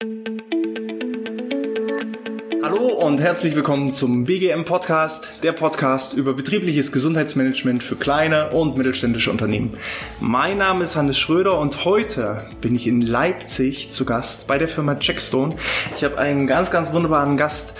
thank you Hallo und herzlich willkommen zum BGM Podcast, der Podcast über betriebliches Gesundheitsmanagement für kleine und mittelständische Unternehmen. Mein Name ist Hannes Schröder und heute bin ich in Leipzig zu Gast bei der Firma Checkstone. Ich habe einen ganz, ganz wunderbaren Gast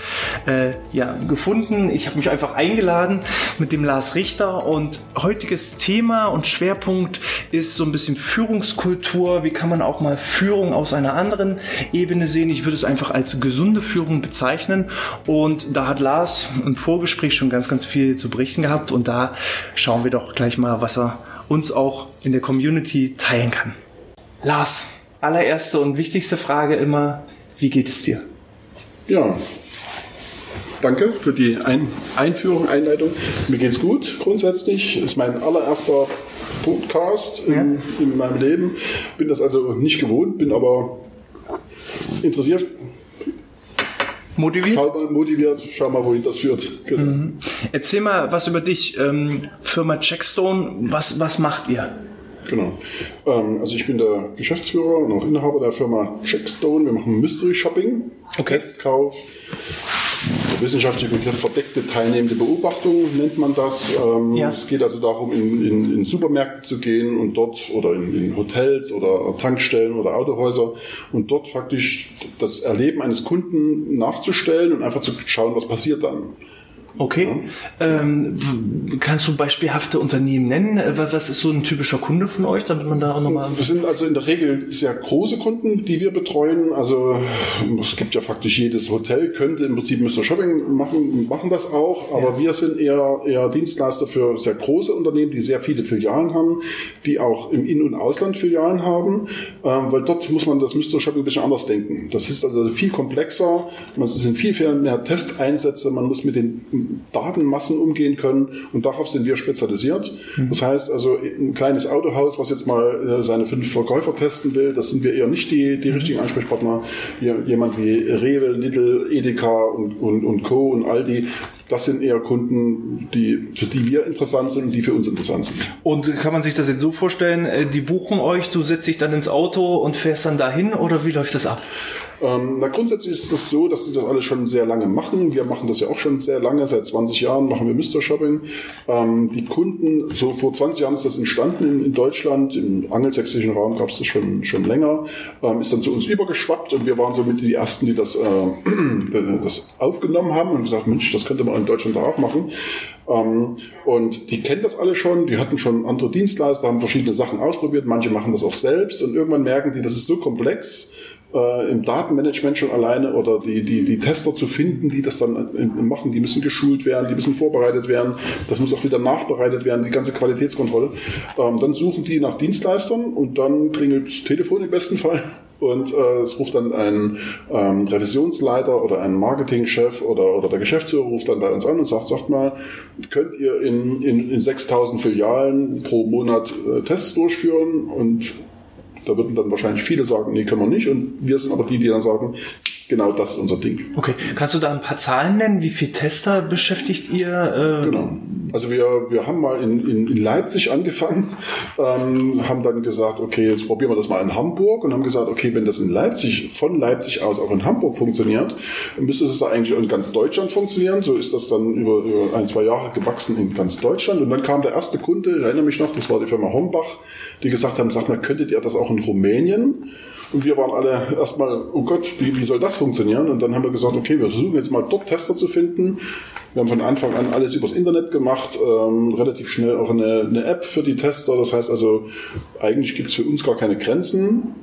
äh, ja, gefunden. Ich habe mich einfach eingeladen mit dem Lars Richter und heutiges Thema und Schwerpunkt ist so ein bisschen Führungskultur. Wie kann man auch mal Führung aus einer anderen Ebene sehen? Ich würde es einfach als gesunde Führung bezeichnen. Und da hat Lars im Vorgespräch schon ganz, ganz viel zu berichten gehabt. Und da schauen wir doch gleich mal, was er uns auch in der Community teilen kann. Lars, allererste und wichtigste Frage immer, wie geht es dir? Ja, danke für die Ein Einführung, Einleitung. Mir geht's gut grundsätzlich. Ist mein allererster Podcast in, ja. in meinem Leben. Bin das also nicht gewohnt, bin aber interessiert, Motiviert? Schau mal, motiviert, schau mal, wohin das führt. Genau. Mhm. Erzähl mal was über dich. Ähm, Firma Checkstone, was, was macht ihr? Genau. Ähm, also ich bin der Geschäftsführer und auch Inhaber der Firma Checkstone. Wir machen Mystery Shopping, okay. Testkauf, der wissenschaftliche Begriff verdeckte teilnehmende Beobachtung nennt man das. Ähm, ja. Es geht also darum, in, in, in, Supermärkte zu gehen und dort oder in, in, Hotels oder Tankstellen oder Autohäuser und dort faktisch das Erleben eines Kunden nachzustellen und einfach zu schauen, was passiert dann. Okay. Ja. Ähm, kannst du beispielhafte Unternehmen nennen? Äh, was ist so ein typischer Kunde von euch, damit man da auch nochmal. Das sind also in der Regel sehr große Kunden, die wir betreuen. Also es gibt ja faktisch jedes Hotel, könnte im Prinzip Mr. Shopping machen, machen das auch, aber ja. wir sind eher, eher Dienstleister für sehr große Unternehmen, die sehr viele Filialen haben, die auch im In- und Ausland Filialen haben, ähm, weil dort muss man das Mr. Shopping ein bisschen anders denken. Das ist also viel komplexer, es sind viel, viel mehr Testeinsätze, man muss mit den Datenmassen umgehen können und darauf sind wir spezialisiert. Mhm. Das heißt also ein kleines Autohaus, was jetzt mal äh, seine fünf Verkäufer testen will, das sind wir eher nicht die, die mhm. richtigen Ansprechpartner. Jemand wie Rewe, Lidl, Edeka und, und, und Co. und Aldi, das sind eher Kunden, die, für die wir interessant sind und die für uns interessant sind. Und kann man sich das jetzt so vorstellen, äh, die buchen euch, du setzt dich dann ins Auto und fährst dann dahin oder wie läuft das ab? Ähm, na, grundsätzlich ist das so, dass sie das alles schon sehr lange machen. Wir machen das ja auch schon sehr lange, seit 20 Jahren machen wir Mr. Shopping. Ähm, die Kunden, so vor 20 Jahren ist das entstanden in, in Deutschland, im angelsächsischen Raum gab es das schon, schon länger, ähm, ist dann zu uns übergeschwappt und wir waren somit die Ersten, die das, äh, das aufgenommen haben und gesagt, Mensch, das könnte man in Deutschland auch machen. Ähm, und die kennen das alle schon, die hatten schon andere Dienstleister, haben verschiedene Sachen ausprobiert, manche machen das auch selbst und irgendwann merken die, das ist so komplex, äh, im Datenmanagement schon alleine oder die, die, die Tester zu finden, die das dann äh, machen, die müssen geschult werden, die müssen vorbereitet werden, das muss auch wieder nachbereitet werden, die ganze Qualitätskontrolle. Ähm, dann suchen die nach Dienstleistern und dann klingelt das Telefon im besten Fall und äh, es ruft dann ein ähm, Revisionsleiter oder ein Marketingchef oder, oder der Geschäftsführer ruft dann bei uns an und sagt, sagt mal, könnt ihr in, in, in 6000 Filialen pro Monat äh, Tests durchführen und da würden dann wahrscheinlich viele sagen, nee, können wir nicht. Und wir sind aber die, die dann sagen, genau das ist unser Ding. Okay. Kannst du da ein paar Zahlen nennen? Wie viele Tester beschäftigt ihr? Äh genau. Also wir, wir haben mal in, in, in Leipzig angefangen, ähm, haben dann gesagt, okay, jetzt probieren wir das mal in Hamburg und haben gesagt, okay, wenn das in Leipzig, von Leipzig aus auch in Hamburg funktioniert, dann müsste es da eigentlich in ganz Deutschland funktionieren. So ist das dann über, über ein, zwei Jahre gewachsen in ganz Deutschland. Und dann kam der erste Kunde, ich erinnere mich noch, das war die Firma Hombach, die gesagt haben, sag mal, könntet ihr das auch in Rumänien? Und wir waren alle erstmal, oh Gott, wie, wie soll das funktionieren? Und dann haben wir gesagt, okay, wir versuchen jetzt mal dort Tester zu finden. Wir haben von Anfang an alles übers Internet gemacht, ähm, relativ schnell auch eine, eine App für die Tester. Das heißt also, eigentlich gibt es für uns gar keine Grenzen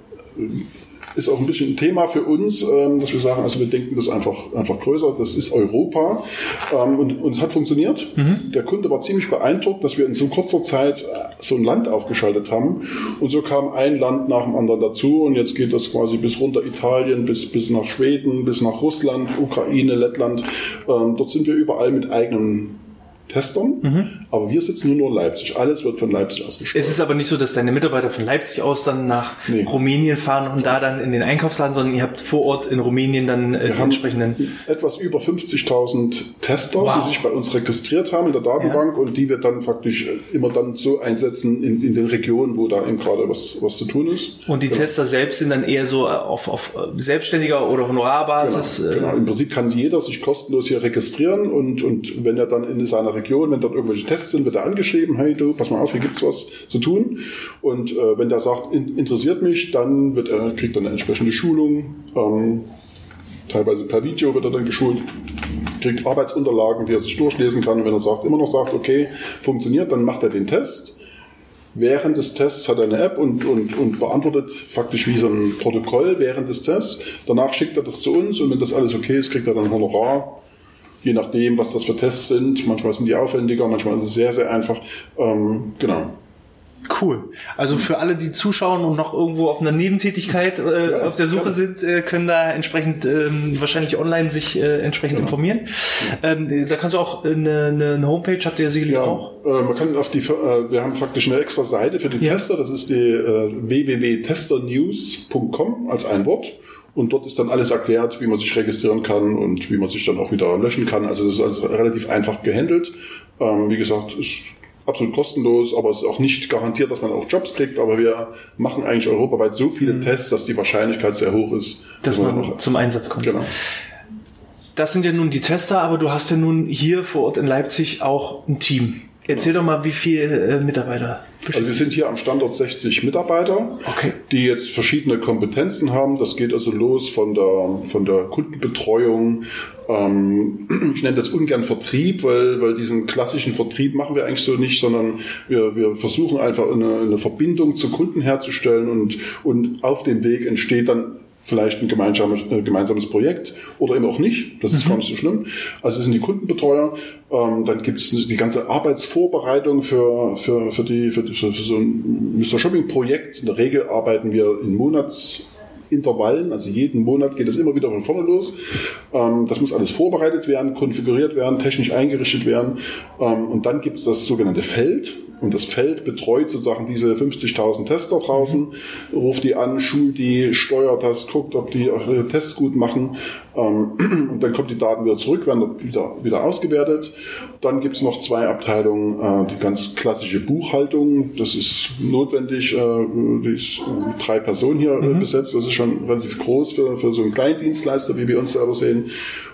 ist auch ein bisschen ein Thema für uns, ähm, dass wir sagen, also wir denken das einfach, einfach größer, das ist Europa ähm, und, und es hat funktioniert. Mhm. Der Kunde war ziemlich beeindruckt, dass wir in so kurzer Zeit äh, so ein Land aufgeschaltet haben und so kam ein Land nach dem anderen dazu und jetzt geht das quasi bis runter Italien, bis, bis nach Schweden, bis nach Russland, Ukraine, Lettland. Ähm, dort sind wir überall mit eigenen Testern, mhm. aber wir sitzen nur noch in Leipzig. Alles wird von Leipzig aus Es ist aber nicht so, dass deine Mitarbeiter von Leipzig aus dann nach nee. Rumänien fahren und da dann in den Einkaufsladen, sondern ihr habt vor Ort in Rumänien dann äh, die entsprechenden... Etwas über 50.000 Tester, wow. die sich bei uns registriert haben in der Datenbank ja. und die wir dann faktisch immer dann so einsetzen in, in den Regionen, wo da eben gerade was, was zu tun ist. Und die genau. Tester selbst sind dann eher so auf, auf selbstständiger oder Honorarbasis? Genau, genau. Im Prinzip kann jeder sich kostenlos hier registrieren und, und wenn er dann in seiner Region, wenn dort irgendwelche Tests sind, wird er angeschrieben, hey du, pass mal auf, hier gibt's was zu tun. Und äh, wenn der sagt, in, interessiert mich, dann wird er, kriegt er eine entsprechende Schulung. Ähm, teilweise per Video wird er dann geschult, kriegt Arbeitsunterlagen, die er sich durchlesen kann. Und wenn er sagt, immer noch sagt, okay, funktioniert, dann macht er den Test. Während des Tests hat er eine App und, und, und beantwortet faktisch wie so ein Protokoll während des Tests. Danach schickt er das zu uns und wenn das alles okay ist, kriegt er dann Honorar je nachdem, was das für Tests sind. Manchmal sind die aufwendiger, manchmal ist es sehr, sehr einfach. Ähm, genau. Cool. Also für alle, die zuschauen und noch irgendwo auf einer Nebentätigkeit äh, ja, auf der Suche sind, äh, können da entsprechend ähm, wahrscheinlich online sich äh, entsprechend genau. informieren. Ähm, da kannst du auch eine, eine Homepage habt ihr sicherlich ja, auch. Äh, man kann auf die, äh, wir haben faktisch eine extra Seite für die ja. Tester. Das ist die äh, www.testernews.com als ein Wort. Und dort ist dann alles erklärt, wie man sich registrieren kann und wie man sich dann auch wieder löschen kann. Also das ist also relativ einfach gehandelt. Ähm, wie gesagt, ist absolut kostenlos, aber es ist auch nicht garantiert, dass man auch Jobs kriegt. Aber wir machen eigentlich europaweit so viele mhm. Tests, dass die Wahrscheinlichkeit sehr hoch ist, dass, dass man, man zum Einsatz kommt. Genau. Das sind ja nun die Tester, aber du hast ja nun hier vor Ort in Leipzig auch ein Team. Erzähl doch mal, wie viele äh, Mitarbeiter. Also wir sind hier am Standort 60 Mitarbeiter, okay. die jetzt verschiedene Kompetenzen haben. Das geht also los von der von der Kundenbetreuung. Ähm, ich nenne das ungern Vertrieb, weil weil diesen klassischen Vertrieb machen wir eigentlich so nicht, sondern wir wir versuchen einfach eine, eine Verbindung zu Kunden herzustellen und und auf dem Weg entsteht dann vielleicht ein gemeinsames, äh, gemeinsames Projekt oder eben auch nicht. Das ist mhm. gar nicht so schlimm. Also das sind die Kundenbetreuer. Ähm, dann gibt es die ganze Arbeitsvorbereitung für, für, für, die, für, für, für so ein Mr. Shopping-Projekt. In der Regel arbeiten wir in Monats Intervallen, also jeden Monat geht es immer wieder von vorne los. Ähm, das muss alles vorbereitet werden, konfiguriert werden, technisch eingerichtet werden. Ähm, und dann gibt es das sogenannte Feld. Und das Feld betreut sozusagen diese 50.000 Tester draußen, ruft die an, schult die, steuert das, guckt, ob die Tests gut machen. Ähm, und dann kommt die Daten wieder zurück, werden wieder, wieder ausgewertet. Dann gibt es noch zwei Abteilungen, äh, die ganz klassische Buchhaltung. Das ist notwendig, äh, die ist mit drei Personen hier äh, mhm. besetzt. Das ist schon relativ groß für, für so einen Kleindienstleister, wie wir uns selber sehen.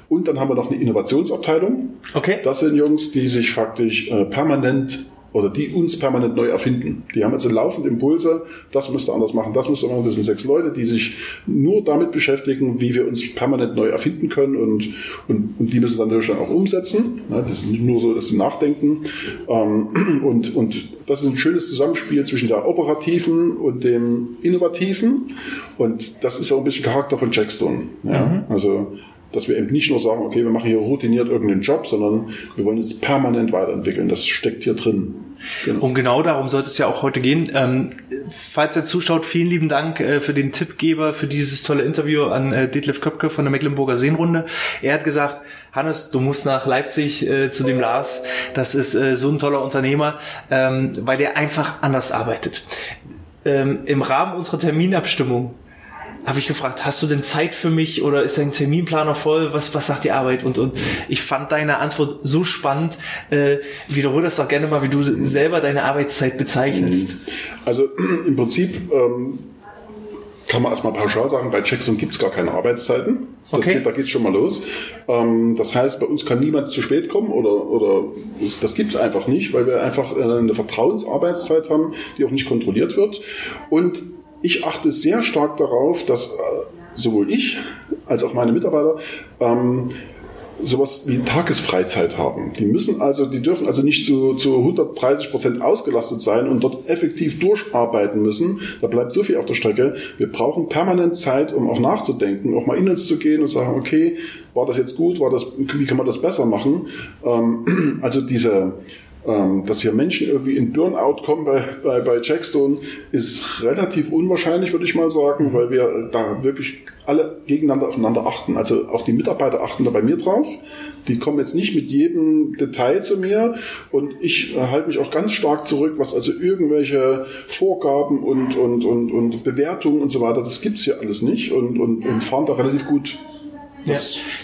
Und dann haben wir noch eine Innovationsabteilung. Okay. Das sind Jungs, die sich faktisch äh, permanent oder die uns permanent neu erfinden. Die haben also laufend Impulse, das müsste anders machen, das müsste machen. Das sind sechs Leute, die sich nur damit beschäftigen, wie wir uns permanent neu erfinden können und, und, und die müssen es dann natürlich dann auch umsetzen. Das ist nicht nur so, dass sie nachdenken. Ähm, und, und das ist ein schönes Zusammenspiel zwischen der operativen und dem innovativen. Und das ist auch ein bisschen Charakter von Jackstone. Ja? Mhm. Also dass wir eben nicht nur sagen, okay, wir machen hier routiniert irgendeinen Job, sondern wir wollen es permanent weiterentwickeln. Das steckt hier drin. Genau. Und genau darum sollte es ja auch heute gehen. Ähm, falls ihr zuschaut, vielen lieben Dank äh, für den Tippgeber, für dieses tolle Interview an äh, Detlef Köpke von der Mecklenburger Seenrunde. Er hat gesagt, Hannes, du musst nach Leipzig äh, zu dem Lars. Das ist äh, so ein toller Unternehmer, ähm, weil der einfach anders arbeitet. Ähm, Im Rahmen unserer Terminabstimmung habe ich gefragt, hast du denn Zeit für mich oder ist dein Terminplaner voll? Was, was sagt die Arbeit? Und, und ich fand deine Antwort so spannend. Äh, wiederhole das doch gerne mal, wie du selber deine Arbeitszeit bezeichnest. Also im Prinzip ähm, kann man erstmal pauschal sagen, bei Checkson gibt es gar keine Arbeitszeiten. Das okay. geht, da geht's schon mal los. Ähm, das heißt, bei uns kann niemand zu spät kommen oder, oder das gibt's einfach nicht, weil wir einfach äh, eine Vertrauensarbeitszeit haben, die auch nicht kontrolliert wird. Und ich achte sehr stark darauf, dass äh, sowohl ich als auch meine Mitarbeiter ähm, sowas wie Tagesfreizeit haben. Die müssen also, die dürfen also nicht zu, zu 130 Prozent ausgelastet sein und dort effektiv durcharbeiten müssen. Da bleibt so viel auf der Strecke. Wir brauchen permanent Zeit, um auch nachzudenken, auch mal in uns zu gehen und sagen, okay, war das jetzt gut, war das, wie kann man das besser machen? Ähm, also diese, Ähm, dass hier Menschen irgendwie in Burnout kommen bei, bei, bei Jackstone, ist relativ unwahrscheinlich, würde ich mal sagen, weil wir da wirklich alle gegeneinander aufeinander achten. Also auch die Mitarbeiter achten da bei mir drauf. Die kommen jetzt nicht mit jedem Detail zu mir und ich halte mich auch ganz stark zurück, was also irgendwelche Vorgaben und, und, und, und Bewertungen und so weiter, das gibt's hier alles nicht und, und, und fahren da relativ gut ja,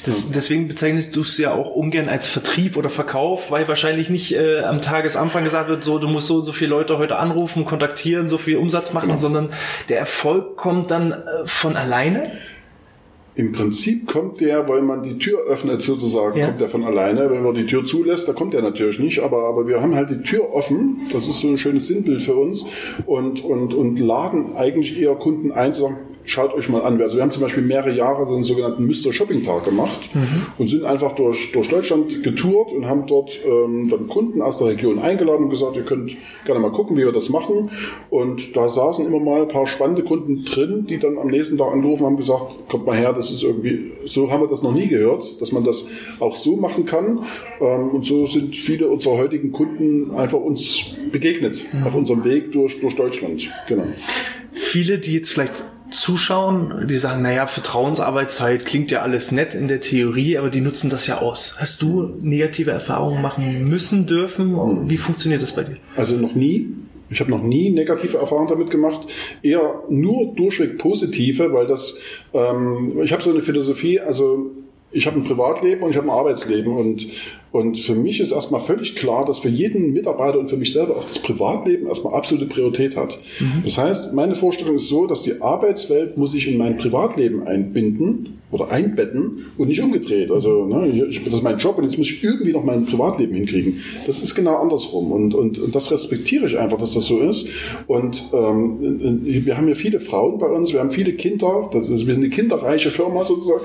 das, deswegen bezeichnest du es ja auch ungern als Vertrieb oder Verkauf, weil wahrscheinlich nicht äh, am Tagesanfang gesagt wird, so du musst so und so viele Leute heute anrufen, kontaktieren, so viel Umsatz machen, genau. sondern der Erfolg kommt dann äh, von alleine. Im Prinzip kommt der, weil man die Tür öffnet sozusagen, ja. kommt der von alleine. Wenn man die Tür zulässt, da kommt der natürlich nicht. Aber, aber wir haben halt die Tür offen. Das ist so ein schönes Sinnbild für uns und, und, und laden eigentlich eher Kunden ein zu sagen, schaut euch mal an. Also wir haben zum Beispiel mehrere Jahre den sogenannten Mr. Shopping Tag gemacht mhm. und sind einfach durch, durch Deutschland getourt und haben dort ähm, dann Kunden aus der Region eingeladen und gesagt, ihr könnt gerne mal gucken, wie wir das machen. Und da saßen immer mal ein paar spannende Kunden drin, die dann am nächsten Tag angerufen haben und gesagt, kommt mal her, das ist irgendwie, so haben wir das noch nie gehört, dass man das auch so machen kann. Ähm, und so sind viele unserer heutigen Kunden einfach uns begegnet mhm. auf unserem Weg durch, durch Deutschland. Genau. Viele, die jetzt vielleicht zuschauen, die sagen, naja, Vertrauensarbeitszeit klingt ja alles nett in der Theorie, aber die nutzen das ja aus. Hast du negative Erfahrungen machen müssen, dürfen? Hm. Wie funktioniert das bei dir? Also noch nie. Ich habe noch nie negative Erfahrungen damit gemacht, eher nur durchweg positive, weil das, ähm, ich habe so eine Philosophie, also ich habe ein Privatleben und ich habe ein Arbeitsleben und und für mich ist erstmal völlig klar, dass für jeden Mitarbeiter und für mich selber auch das Privatleben erstmal absolute Priorität hat. Mhm. Das heißt, meine Vorstellung ist so, dass die Arbeitswelt muss sich in mein Privatleben einbinden oder einbetten und nicht umgedreht. Also ne, ich, das ist mein Job und jetzt muss ich irgendwie noch mein Privatleben hinkriegen. Das ist genau andersrum und, und, und das respektiere ich einfach, dass das so ist. Und ähm, wir haben ja viele Frauen bei uns, wir haben viele Kinder, das, also wir sind eine kinderreiche Firma sozusagen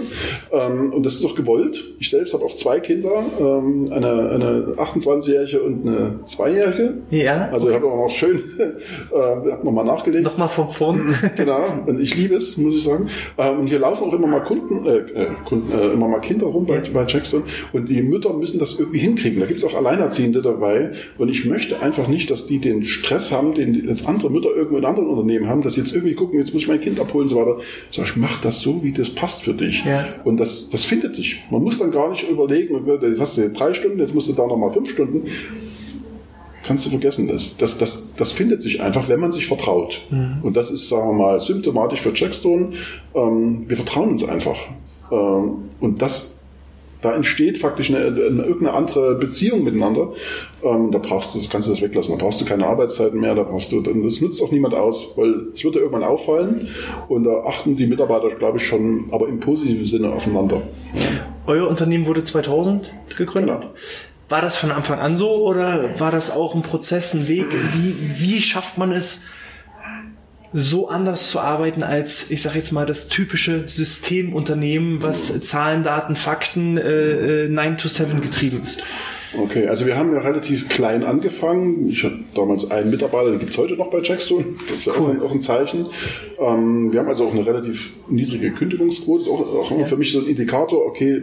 ähm, und das ist auch gewollt. Ich selbst habe auch zwei Kinder. Ähm, eine, eine 28-Jährige und eine Zweijährige. Ja. Also ich habe auch noch schön äh, nochmal nachgelegt. Nochmal von vorn. genau. Und ich liebe es, muss ich sagen. Ähm, und hier laufen auch immer mal Kunden, äh, äh, Kunden äh, immer mal Kinder rum bei, ja. bei Jackson. Und die Mütter müssen das irgendwie hinkriegen. Da gibt es auch Alleinerziehende dabei. Und ich möchte einfach nicht, dass die den Stress haben, den jetzt andere Mütter irgendwo in anderen Unternehmen haben, dass sie jetzt irgendwie gucken, jetzt muss ich mein Kind abholen und so weiter. Sag ich, mach das so, wie das passt für dich. Ja. Und das, das findet sich. Man muss dann gar nicht überlegen, das hast du drei Stunden, jetzt musst du da nochmal fünf Stunden. Kannst du vergessen. Das, das, das, das findet sich einfach, wenn man sich vertraut. Mhm. Und das ist, sagen wir mal, symptomatisch für Jackstone. Ähm, wir vertrauen uns einfach. Ähm, und das, da entsteht faktisch eine, eine, irgendeine andere Beziehung miteinander. Ähm, da brauchst du, das kannst du das weglassen. Da brauchst du keine Arbeitszeiten mehr. Da brauchst du, das nutzt auch niemand aus, weil es wird dir irgendwann auffallen. Und da achten die Mitarbeiter, glaube ich, schon, aber im positiven Sinne aufeinander. Ja. Euer Unternehmen wurde 2000 gegründet. Genau. War das von Anfang an so oder war das auch ein Prozess, ein Weg? Wie, wie schafft man es, so anders zu arbeiten als, ich sage jetzt mal, das typische Systemunternehmen, was Zahlen, Daten, Fakten äh, 9 äh, to 7 getrieben ist? Okay, also wir haben ja relativ klein angefangen. Ich hatte damals einen Mitarbeiter, den gibt's heute noch bei Jackstone. Das ist ja cool. auch, ein, auch, ein, Zeichen. Ähm, wir haben also auch eine relativ niedrige Kündigungsquote. Das ist auch, auch immer ja. für mich so ein Indikator, okay,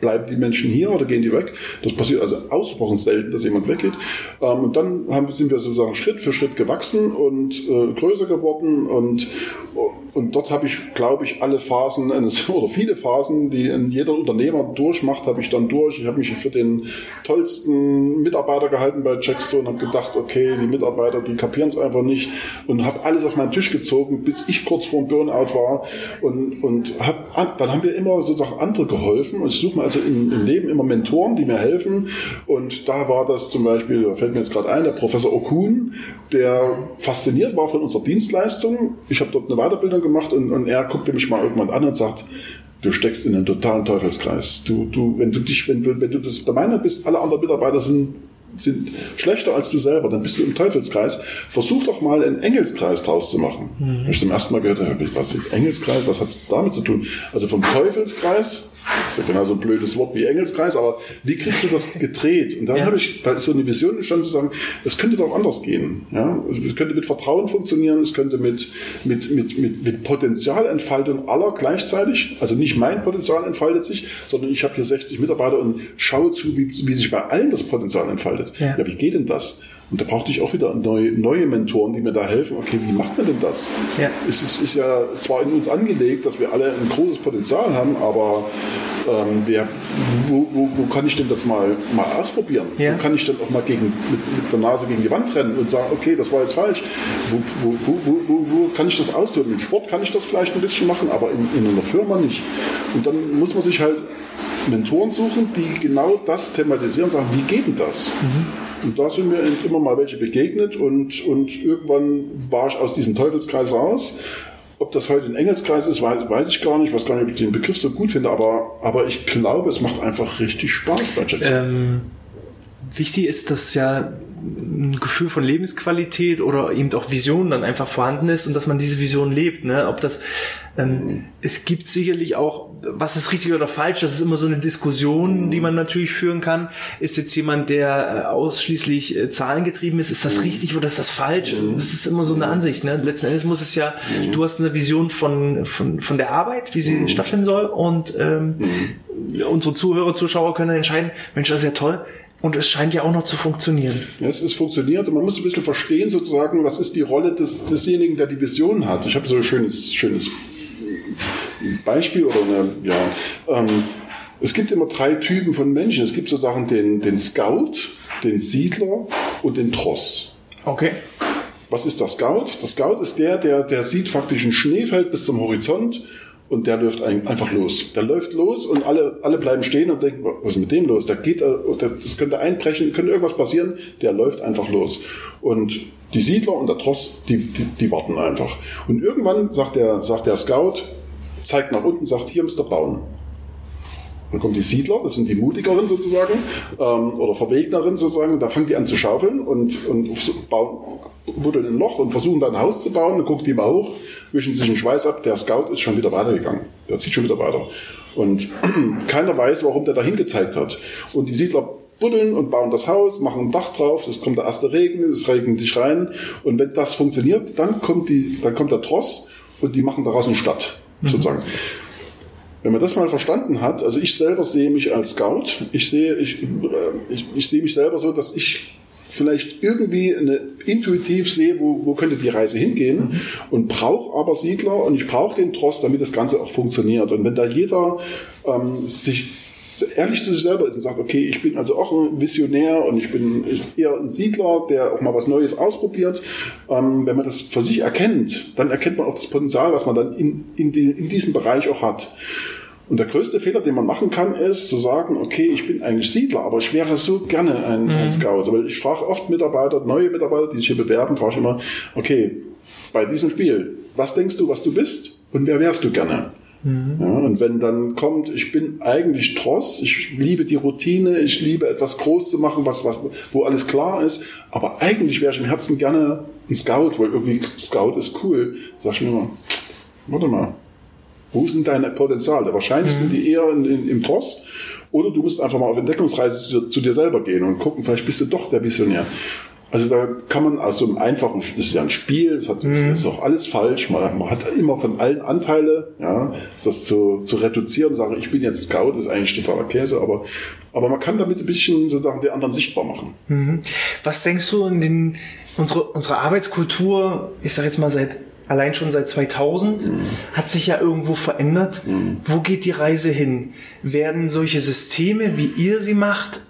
bleiben die Menschen hier oder gehen die weg? Das passiert also ausgesprochen selten, dass jemand weggeht. Ähm, und dann haben, sind wir sozusagen Schritt für Schritt gewachsen und äh, größer geworden und und dort habe ich, glaube ich, alle Phasen oder viele Phasen, die jeder Unternehmer durchmacht, habe ich dann durch. Ich habe mich für den tollsten Mitarbeiter gehalten bei Jackstone und habe gedacht, okay, die Mitarbeiter, die kapieren es einfach nicht und habe alles auf meinen Tisch gezogen, bis ich kurz vor dem Burnout war. Und, und hab, dann haben wir immer sozusagen andere geholfen. Und ich suche mir also im, im Leben immer Mentoren, die mir helfen. Und da war das zum Beispiel, da fällt mir jetzt gerade ein, der Professor Okun, der fasziniert war von unserer Dienstleistung. Ich habe dort eine Weiterbildung gemacht und, und er guckte mich mal irgendwann an und sagt, du steckst in einem totalen Teufelskreis. Du, du, wenn du dich, wenn, wenn du das der Meinung bist, alle anderen Mitarbeiter sind sind schlechter als du selber, dann bist du im Teufelskreis. Versuch doch mal einen Engelskreis draus zu machen. Mhm. Ich zum ersten Mal gehört, was ist jetzt Engelskreis, was hat es damit zu tun? Also vom Teufelskreis Das ist ja genau so ein blödes Wort wie Engelskreis, aber wie kriegst du das gedreht? Und dann ja. habe ich, da ist so eine Vision entstanden zu sagen, es könnte doch anders gehen. Ja? Es könnte mit Vertrauen funktionieren, es könnte mit, mit, mit, mit, mit Potenzialentfaltung aller gleichzeitig, also nicht mein Potenzial entfaltet sich, sondern ich habe hier 60 Mitarbeiter und schaue zu, wie, wie sich bei allen das Potenzial entfaltet. Ja. ja, wie geht denn das? Und da brauchte ich auch wieder neue, neue Mentoren, die mir da helfen. Okay, wie macht man denn das? Ja. Es ist, ist ja zwar in uns angelegt, dass wir alle ein großes Potenzial haben, aber ähm, wer, wo, wo, wo kann ich denn das mal, mal ausprobieren? Ja. Wo kann ich denn auch mal gegen, mit, mit der Nase gegen die Wand rennen und sagen, okay, das war jetzt falsch. Wo, wo, wo, wo, wo kann ich das ausdrücken? Im Sport kann ich das vielleicht ein bisschen machen, aber in, in einer Firma nicht. Und dann muss man sich halt Mentoren suchen, die genau das thematisieren und sagen, wie geht denn das? Mhm. Und da sind mir immer mal welche begegnet und, und irgendwann war ich aus diesem Teufelskreis raus. Ob das heute ein Engelskreis ist, weiß, ich gar nicht. Ich weiß gar nicht, ob ich den Begriff so gut finde, aber, aber ich glaube, es macht einfach richtig Spaß bei Jets. Ähm, wichtig ist, dass ja ein Gefühl von Lebensqualität oder eben auch Vision dann einfach vorhanden ist und dass man diese Vision lebt. Ne? Ob das ähm, es gibt sicherlich auch, was ist richtig oder falsch, das ist immer so eine Diskussion, die man natürlich führen kann. Ist jetzt jemand, der äh, ausschließlich äh, zahlengetrieben ist, ist das richtig oder ist das falsch? Das ist immer so eine Ansicht. Ne? Letzten Endes muss es ja, du hast eine Vision von, von, von der Arbeit, wie sie stattfinden soll und ähm, unsere Zuhörer, Zuschauer können entscheiden, Mensch, das ist ja toll, und es scheint ja auch noch zu funktionieren. Ja, es ist funktioniert und man muss ein bisschen verstehen sozusagen, was ist die Rolle des, desjenigen, der die Vision hat. Ich habe so ein schönes, schönes Beispiel oder eine, ja, ähm, es gibt immer drei Typen von Menschen. Es gibt sozusagen den, den Scout, den Siedler und den Tross. Okay. Was ist der Scout? Der Scout ist der, der, der sieht faktisch ein Schneefeld bis zum Horizont und der läuft einfach los. Der läuft los und alle, alle bleiben stehen und denken, was ist mit dem los? Der geht, äh, das könnte einbrechen, könnte irgendwas passieren. Der läuft einfach los. Und die Siedler und der Tross, die, die, die warten einfach. Und irgendwann sagt der, sagt der Scout, zeigt nach unten, sagt, hier ihr bauen. Dann kommen die Siedler, das sind die mutigeren sozusagen, ähm, oder Verwegneren sozusagen, da fangen die an zu schaufeln und, und bauen, buddeln ein Loch und versuchen dann ein Haus zu bauen, dann guckt die mal hoch, wischen sich den Schweiß ab, der Scout ist schon wieder weitergegangen. Der zieht schon wieder weiter. Und keiner weiß, warum der dahin gezeigt hat. Und die Siedler buddeln und bauen das Haus, machen ein Dach drauf, es kommt der erste Regen, es regnet dich rein. Und wenn das funktioniert, dann kommt die, dann kommt der Tross und die machen daraus eine Stadt mhm. Wenn man das mal verstanden hat, also ich selber sehe mich als Scout, ich sehe, ich, äh, ich, ich sehe mich selber so, dass ich vielleicht irgendwie eine, intuitiv sehe, wo, wo könnte die Reise hingehen mhm. und brauche aber Siedler und ich brauche den Trost, damit das Ganze auch funktioniert. Und wenn da jeder ähm, sich ehrlich zu sich selber ist und sagt, okay, ich bin also auch ein Visionär und ich bin eher ein Siedler, der auch mal was Neues ausprobiert. Ähm, wenn man das für sich erkennt, dann erkennt man auch das Potenzial, was man dann in, in, die, in diesem Bereich auch hat. Und der größte Fehler, den man machen kann, ist zu sagen, okay, ich bin eigentlich Siedler, aber ich wäre so gerne ein, mhm. ein Scout. Weil ich frage oft Mitarbeiter, neue Mitarbeiter, die sich hier bewerben, frage ich immer, okay, bei diesem Spiel, was denkst du, was du bist und wer wärst du gerne? Mhm. Ja, und wenn dann kommt, ich bin eigentlich Tross, ich liebe die Routine, ich liebe etwas groß zu machen, was, was, wo alles klar ist, aber eigentlich wäre ich im Herzen gerne ein Scout, weil irgendwie Scout ist cool. Sag ich mir mal, warte mal, wo sind deine Potenziale? Wahrscheinlich mhm. sind die eher in, in, im Tross. Oder du musst einfach mal auf Entdeckungsreise zu, zu, dir selber gehen und gucken, vielleicht bist du doch der Visionär. Also da kann man aus so einem einfachen, das ist ja ein Spiel, das, hat, mhm. ist auch alles falsch. Man, man, hat immer von allen Anteile, ja, das zu, zu reduzieren, sagen, ich bin jetzt Scout, ist eigentlich totaler Käse, aber, aber man kann damit ein bisschen sozusagen die anderen sichtbar machen. Mhm. Was denkst du in den, unsere, unsere Arbeitskultur, ich sage jetzt mal seit allein schon seit 2000, mhm. hat sich ja irgendwo verändert. Mhm. Wo geht die Reise hin? Werden solche Systeme, wie ihr sie macht,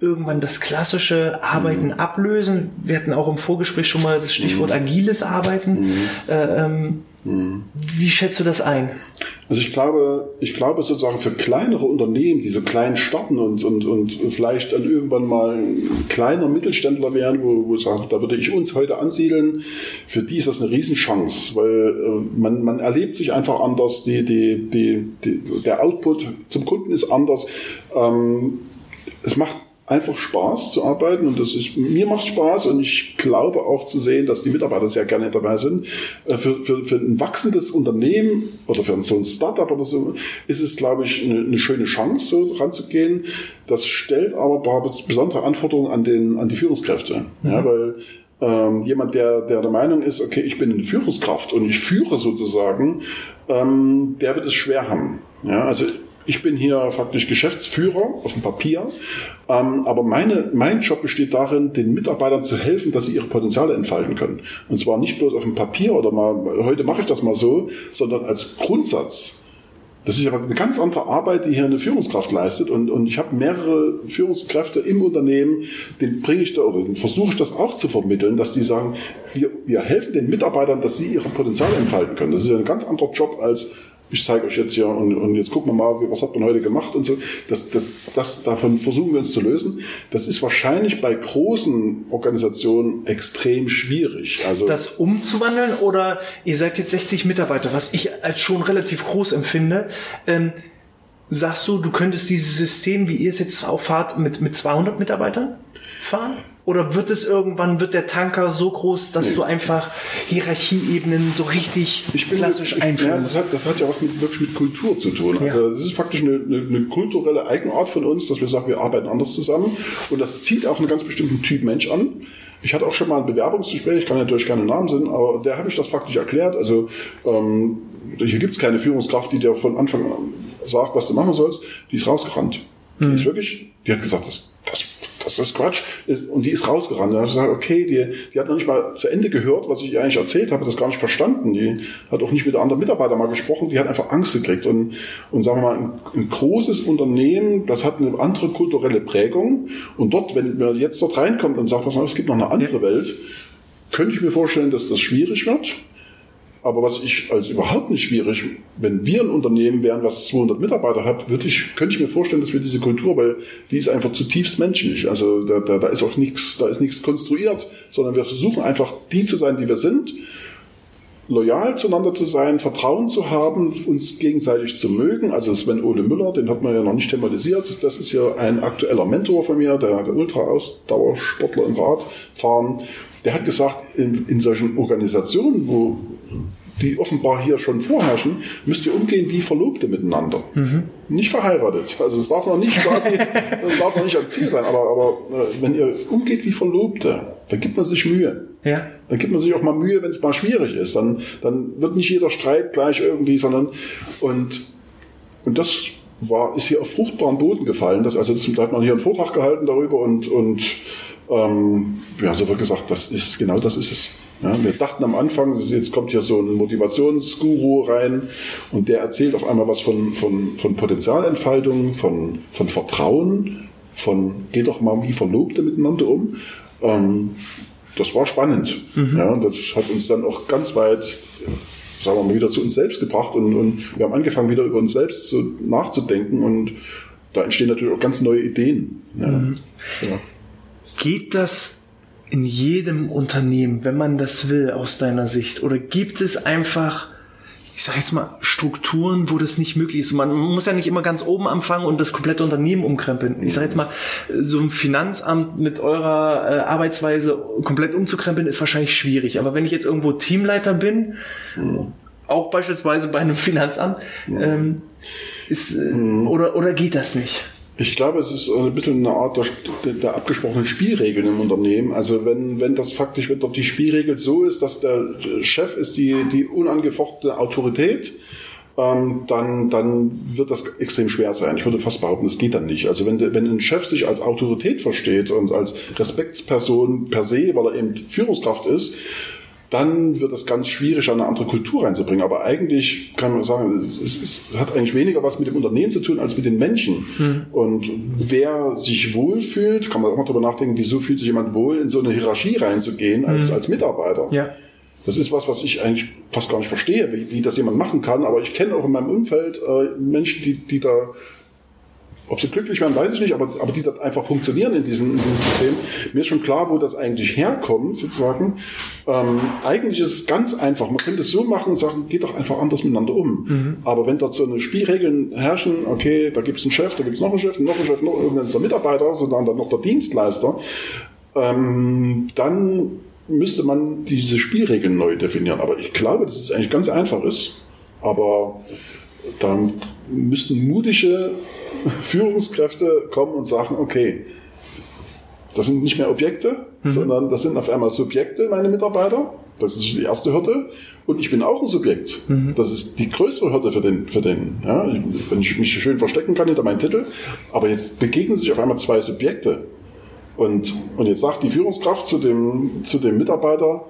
irgendwann das klassische Arbeiten mhm. ablösen? Wir hatten auch im Vorgespräch schon mal das Stichwort mhm. agiles Arbeiten. Mhm. Äh, ähm, wie schätzt du das ein? Also ich glaube, ich glaube sozusagen für kleinere Unternehmen, die so klein starten und, und, und vielleicht dann irgendwann mal ein kleiner Mittelständler werden, wo, wo sagen, da würde ich uns heute ansiedeln, für die ist das eine Riesenchance, weil äh, man, man erlebt sich einfach anders, die, die, die, die, der Output zum Kunden ist anders. Ähm, es macht einfach Spaß zu arbeiten und das ist, mir macht Spaß und ich glaube auch zu sehen, dass die Mitarbeiter sehr gerne dabei sind. Äh, für, für, für ein wachsendes Unternehmen oder für so ein Startup oder so ist es, glaube ich, eine, eine schöne Chance, so ranzugehen. Das stellt aber besondere Anforderungen an, den, an die Führungskräfte. Mhm. Ja, weil ähm, jemand, der, der der Meinung ist, okay, ich bin eine Führungskraft und ich führe sozusagen, ähm, der wird es schwer haben. Ja, also ich bin hier faktisch Geschäftsführer auf dem Papier, ähm, aber meine, mein Job besteht darin, den Mitarbeitern zu helfen, dass sie ihre Potenziale entfalten können. Und zwar nicht bloß auf dem Papier oder mal, heute mache ich das mal so, sondern als Grundsatz. Das ist ja eine ganz andere Arbeit, die hier eine Führungskraft leistet. Und, und ich habe mehrere Führungskräfte im Unternehmen, den bringe ich da oder versuche ich das auch zu vermitteln, dass die sagen, wir, wir helfen den Mitarbeitern, dass sie ihre Potenziale entfalten können. Das ist ja ein ganz anderer Job als ich zeige euch jetzt hier und, und jetzt gucken wir mal, was hat man heute gemacht und so. Das, das, das, davon versuchen wir uns zu lösen. Das ist wahrscheinlich bei großen Organisationen extrem schwierig. Also das umzuwandeln oder ihr seid jetzt 60 Mitarbeiter, was ich als schon relativ groß empfinde. Ähm, sagst du, du könntest dieses System, wie ihr es jetzt auffahrt, mit, mit 200 Mitarbeitern fahren? Oder wird es irgendwann, wird der Tanker so groß, dass nee. du einfach Hierarchieebenen so richtig bin, klassisch einführen ja, das hat, das hat ja was mit, wirklich mit Kultur zu tun. Ja. Also das ist faktisch eine, eine, eine, kulturelle Eigenart von uns, dass wir sagen, wir arbeiten anders zusammen. Und das zieht auch einen ganz bestimmten Typ Mensch an. Ich hatte auch schon mal ein Bewerbungsgespräch, ich kann natürlich keine Namen sind, aber der habe ich das faktisch erklärt. Also ähm, hier gibt es keine Führungskraft, die dir von Anfang an sagt, was du machen sollst. Die ist rausgerannt. Mhm. Die ist wirklich, die hat gesagt, das, das ist Quatsch. Und die ist rausgerannt. Habe ich gesagt, okay, die, die hat noch nicht mal zu Ende gehört, was ich ihr eigentlich erzählt habe, das gar nicht verstanden. Die hat auch nicht mit anderen Mitarbeitern mal gesprochen, die hat einfach Angst gekriegt. Und, und sagen wir mal, ein, ein großes Unternehmen, das hat eine andere kulturelle Prägung. Und dort, wenn man jetzt dort reinkommt und sagt, was es gibt noch eine andere Welt, könnte ich mir vorstellen, dass das schwierig wird. Aber was ich als überhaupt nicht schwierig, wenn wir ein Unternehmen wären, was 200 Mitarbeiter hat, würde ich, könnte ich mir vorstellen, dass wir diese Kultur, weil die ist einfach zutiefst menschlich. Also da, da, da ist auch nichts, da ist nichts konstruiert, sondern wir versuchen einfach die zu sein, die wir sind, loyal zueinander zu sein, Vertrauen zu haben, uns gegenseitig zu mögen. Also Sven Ole Müller, den hat man ja noch nicht thematisiert. Das ist ja ein aktueller Mentor von mir, der, der Ultra-Ausdauersportler im Radfahren. Der hat gesagt, in, in solchen Organisationen, wo die offenbar hier schon vorherrschen, müsst ihr umgehen wie Verlobte miteinander. Mhm. Nicht verheiratet. Also es darf noch nicht quasi, das darf noch nicht ein Ziel sein, aber, aber äh, wenn ihr umgeht wie Verlobte, dann gibt man sich Mühe. Ja. Dann gibt man sich auch mal Mühe, wenn es mal schwierig ist. Dann, dann wird nicht jeder Streit gleich irgendwie, sondern und, und das war, ist hier auf fruchtbaren Boden gefallen. Das, also das, da hat man hier einen Vortrag gehalten darüber und, und ähm, ja, so wird gesagt, das ist genau das ist es. Ja, wir dachten am Anfang, jetzt kommt hier so ein Motivationsguru rein und der erzählt auf einmal was von, von, von Potenzialentfaltung, von, von Vertrauen, von geht doch mal wie Verlobte miteinander um. Ähm, das war spannend. Mhm. Ja, das hat uns dann auch ganz weit, sagen wir mal, wieder zu uns selbst gebracht und, und wir haben angefangen, wieder über uns selbst zu, nachzudenken und da entstehen natürlich auch ganz neue Ideen. Ja. Mhm. Ja. Geht das in jedem Unternehmen, wenn man das will, aus deiner Sicht? Oder gibt es einfach, ich sage jetzt mal, Strukturen, wo das nicht möglich ist? Man muss ja nicht immer ganz oben anfangen und das komplette Unternehmen umkrempeln. Ich sage jetzt mal, so ein Finanzamt mit eurer äh, Arbeitsweise komplett umzukrempeln, ist wahrscheinlich schwierig. Aber wenn ich jetzt irgendwo Teamleiter bin, mhm. auch beispielsweise bei einem Finanzamt, mhm. ähm, ist, äh, mhm. oder, oder geht das nicht? Ich glaube, es ist ein bisschen eine Art der, der, abgesprochenen Spielregeln im Unternehmen. Also wenn, wenn das faktisch, wenn dort die Spielregel so ist, dass der Chef ist die, die unangefochtene Autorität, ähm, dann, dann wird das extrem schwer sein. Ich würde fast behaupten, es geht dann nicht. Also wenn, wenn ein Chef sich als Autorität versteht und als Respektsperson per se, weil er eben Führungskraft ist, dann wird es ganz schwierig, eine andere Kultur reinzubringen. Aber eigentlich kann man sagen, es, ist, es hat eigentlich weniger was mit dem Unternehmen zu tun als mit den Menschen. Mhm. Und wer sich wohlfühlt, kann man auch mal darüber nachdenken, wieso fühlt sich jemand wohl, in so eine Hierarchie reinzugehen als, mhm. als Mitarbeiter. Ja. Das ist was, was ich eigentlich fast gar nicht verstehe, wie, wie das jemand machen kann. Aber ich kenne auch in meinem Umfeld äh, Menschen, die, die da ob sie glücklich werden, weiß ich nicht, aber, aber die dort einfach funktionieren in diesem, in diesem System. Mir ist schon klar, wo das eigentlich herkommt, sozusagen. Ähm, eigentlich ist es ganz einfach. Man könnte es so machen und sagen, geht doch einfach anders miteinander um. Mhm. Aber wenn dort so eine Spielregeln herrschen, okay, da gibt es einen Chef, da gibt es noch einen Chef, noch einen Chef, noch irgendwann ist der Mitarbeiter, sondern dann noch der Dienstleister, ähm, dann müsste man diese Spielregeln neu definieren. Aber ich glaube, dass es eigentlich ganz einfach ist. Aber da müssten mutige Führungskräfte kommen und sagen, okay, das sind nicht mehr Objekte, mhm. sondern das sind auf einmal Subjekte, meine Mitarbeiter. Das ist die erste Hürde. Und ich bin auch ein Subjekt. Mhm. Das ist die größere Hürde für den, für den, ja, wenn ich mich schön verstecken kann hinter meinem Titel. Aber jetzt begegnen sich auf einmal zwei Subjekte. Und, und jetzt sagt die Führungskraft zu dem, zu dem Mitarbeiter,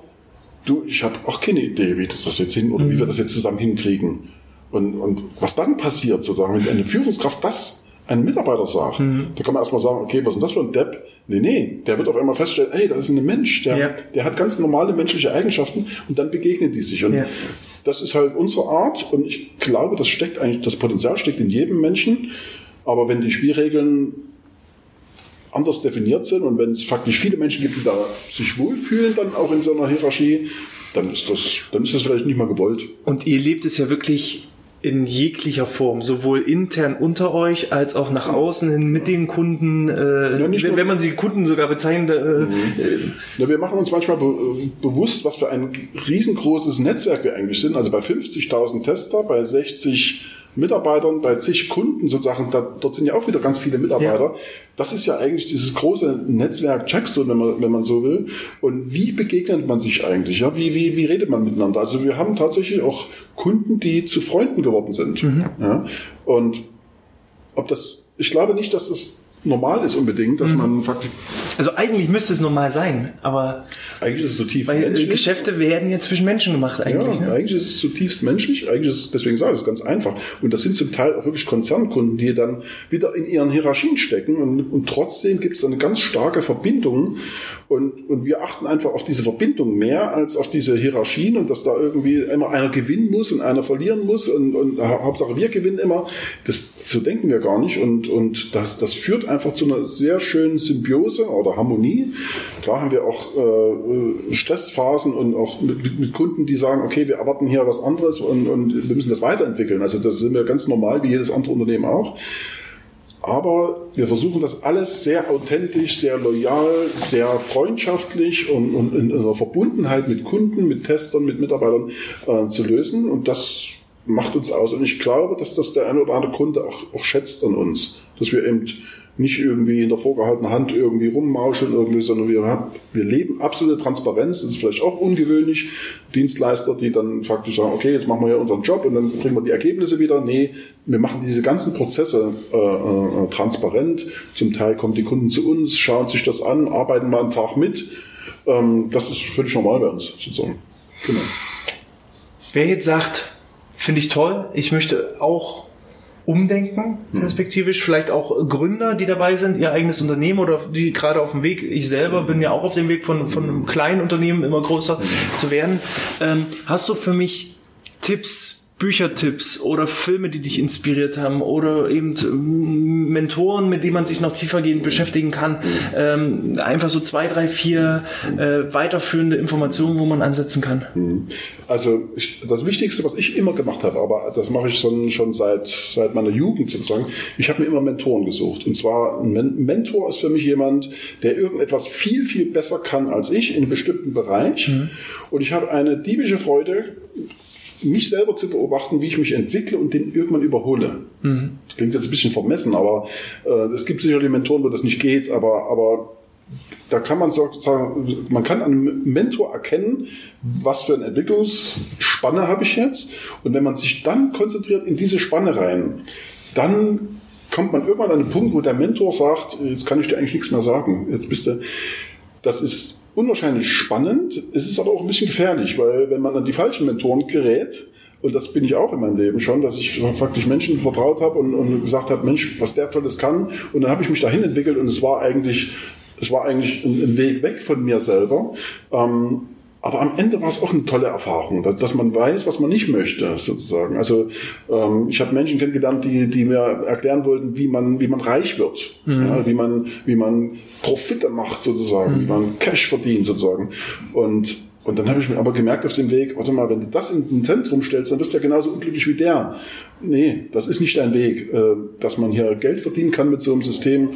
du, ich habe auch keine Idee, wie das jetzt hin oder mhm. wie wir das jetzt zusammen hinkriegen. Und, und was dann passiert, sozusagen, wenn eine Führungskraft das ein Mitarbeiter sagt, mhm. da kann man erstmal sagen, okay, was ist denn das für ein Depp? Nee, nee, der wird auf einmal feststellen, hey, das ist ein Mensch, der, ja. der hat ganz normale menschliche Eigenschaften und dann begegnen die sich. Und ja. das ist halt unsere Art und ich glaube, das steckt eigentlich, das Potenzial steckt in jedem Menschen. Aber wenn die Spielregeln anders definiert sind und wenn es faktisch viele Menschen gibt, die da sich wohlfühlen, dann auch in so einer Hierarchie, dann ist das, dann ist das vielleicht nicht mal gewollt. Und ihr lebt es ja wirklich in jeglicher Form, sowohl intern unter euch als auch nach außen hin mit den Kunden, äh, ja, wenn, wenn, man sie Kunden sogar bezeichnet. Äh, mhm. Äh, ja, wir machen uns manchmal be bewusst, was für ein riesengroßes Netzwerk wir eigentlich sind. Also bei 50.000 Tester, bei 60 Mitarbeitern, bei zig Kunden sozusagen, da, dort sind ja auch wieder ganz viele Mitarbeiter. Ja. Das ist ja eigentlich dieses große Netzwerk Checkstone, wenn man, wenn man so will. Und wie begegnet man sich eigentlich? Ja, wie, wie, wie redet man miteinander? Also wir haben tatsächlich auch Kunden, die zu Freunden geworden sind. Mhm. Ja, und ob das, ich glaube nicht, dass das normal ist unbedingt, dass mhm. man faktisch. Also eigentlich müsste es normal sein, aber. Eigentlich ist es zutiefst weil menschlich. Geschäfte werden ja zwischen Menschen gemacht eigentlich. Ja, ne? eigentlich ist es zutiefst menschlich. Eigentlich ist es, deswegen sage ich es ganz einfach. Und das sind zum Teil auch wirklich Konzernkunden, die dann wieder in ihren Hierarchien stecken und, und trotzdem gibt es eine ganz starke Verbindung und, und wir achten einfach auf diese Verbindung mehr als auf diese Hierarchien und dass da irgendwie immer einer gewinnen muss und einer verlieren muss und, und Hauptsache wir gewinnen immer. Das, so denken wir gar nicht und, und das, das führt einfach zu einer sehr schönen Symbiose oder Harmonie. Klar haben wir auch äh, Stressphasen und auch mit, mit Kunden, die sagen, okay, wir erwarten hier was anderes und, und wir müssen das weiterentwickeln. Also das sind wir ganz normal wie jedes andere Unternehmen auch. Aber wir versuchen das alles sehr authentisch, sehr loyal, sehr freundschaftlich und, und in einer Verbundenheit mit Kunden, mit Testern, mit Mitarbeitern äh, zu lösen. Und das macht uns aus. Und ich glaube, dass das der eine oder andere Kunde auch, auch schätzt an uns, dass wir eben nicht irgendwie in der vorgehaltenen Hand irgendwie rummauscheln irgendwie, sondern wir, haben, wir leben absolute Transparenz. Das ist vielleicht auch ungewöhnlich. Dienstleister, die dann faktisch sagen, okay, jetzt machen wir ja unseren Job und dann bringen wir die Ergebnisse wieder. Nee, wir machen diese ganzen Prozesse äh, äh, transparent. Zum Teil kommen die Kunden zu uns, schauen sich das an, arbeiten mal einen Tag mit. Ähm, das ist völlig normal bei uns, sozusagen. Genau. Wer jetzt sagt, finde ich toll, ich möchte auch umdenken, hm. perspektivisch. Vielleicht auch Gründer, die dabei sind, ihr eigenes Unternehmen oder die gerade auf dem Weg. Ich selber bin ja auch auf dem Weg von, von einem kleinen Unternehmen immer größer hm. zu werden. Ähm, hast du für mich Tipps, Büchertipps oder Filme, die dich inspiriert haben oder eben ähm, Mentoren, mit denen man sich noch tiefergehend beschäftigen kann. Ähm, einfach so zwei, drei, vier äh, weiterführende Informationen, wo man ansetzen kann. Mhm. Also ich, das Wichtigste, was ich immer gemacht habe, aber das mache ich schon, schon seit, seit meiner Jugend sozusagen, ich habe mir immer Mentoren gesucht. Und zwar ein Mentor ist für mich jemand, der irgendetwas viel, viel besser kann als ich in einem bestimmten Bereich. Mhm. Und ich habe eine diebische Freude, mich selber zu beobachten, wie ich mich entwickle und den irgendwann überhole. Mhm. Klingt jetzt ein bisschen vermessen, aber äh, es gibt sicherlich Mentoren, wo das nicht geht, aber, aber da kann man sagen, man kann an einem Mentor erkennen, was für eine Entwicklungsspanne habe ich jetzt. Und wenn man sich dann konzentriert in diese Spanne rein, dann kommt man irgendwann an einen Punkt, wo der Mentor sagt, jetzt kann ich dir eigentlich nichts mehr sagen. Jetzt bist du, das ist unwahrscheinlich spannend. Es ist aber auch ein bisschen gefährlich, weil wenn man an die falschen Mentoren gerät, und das bin ich auch in meinem Leben schon, dass ich faktisch Menschen vertraut habe und, und gesagt habe, Mensch, was der Tolles kann. Und dann habe ich mich dahin entwickelt und es war eigentlich, es war eigentlich ein, ein Weg weg von mir selber. Ähm, aber am Ende war es auch eine tolle Erfahrung, dass man weiß, was man nicht möchte, sozusagen. Also ähm, ich habe Menschen kennengelernt, die, die mir erklären wollten, wie man, wie man reich wird, mhm. ja, wie man, wie man Profite macht, sozusagen, mhm. wie man Cash verdient, sozusagen. Und und dann habe ich mir aber gemerkt auf dem Weg, warte mal, wenn du das in ein Zentrum stellst, dann wirst du ja genauso unglücklich wie der. Nee, das ist nicht dein Weg. Äh, dass man hier Geld verdienen kann mit so einem System,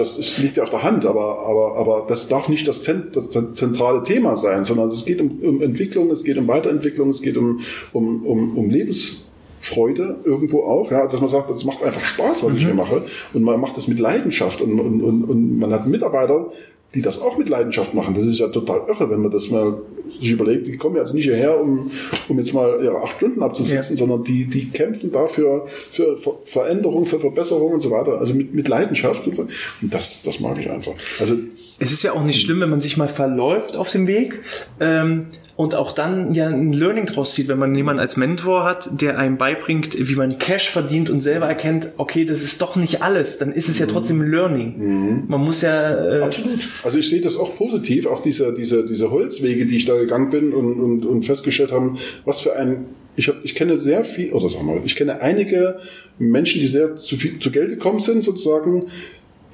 das ist, liegt ja auf der Hand, aber, aber, aber das darf nicht das, Zent, das zentrale Thema sein, sondern es geht um, um Entwicklung, es geht um Weiterentwicklung, es geht um, um, um, um Lebensfreude irgendwo auch, ja, dass man sagt, es macht einfach Spaß, was mhm. ich hier mache, und man macht das mit Leidenschaft und, und, und, und man hat Mitarbeiter, die das auch mit Leidenschaft machen. Das ist ja total irre, wenn man das mal sich überlegt. Die kommen jetzt nicht hierher, um, um jetzt mal ihre acht Stunden abzusitzen, ja. sondern die, die kämpfen dafür für Veränderung, für Verbesserung und so weiter. Also mit, mit Leidenschaft und so. Und das, das mag ich einfach. Also es ist ja auch nicht schlimm, wenn man sich mal verläuft auf dem Weg ähm, und auch dann ja ein Learning draus zieht, wenn man jemanden als Mentor hat, der einem beibringt, wie man Cash verdient und selber erkennt, okay, das ist doch nicht alles, dann ist es ja mhm. trotzdem ein Learning. Mhm. Man muss ja äh, absolut. Also ich sehe das auch positiv, auch diese diese diese Holzwege, die ich da gegangen bin und und, und festgestellt haben, was für ein ich, hab, ich kenne sehr viel, oder sag mal, ich kenne einige Menschen, die sehr zu, viel, zu Geld gekommen sind, sozusagen,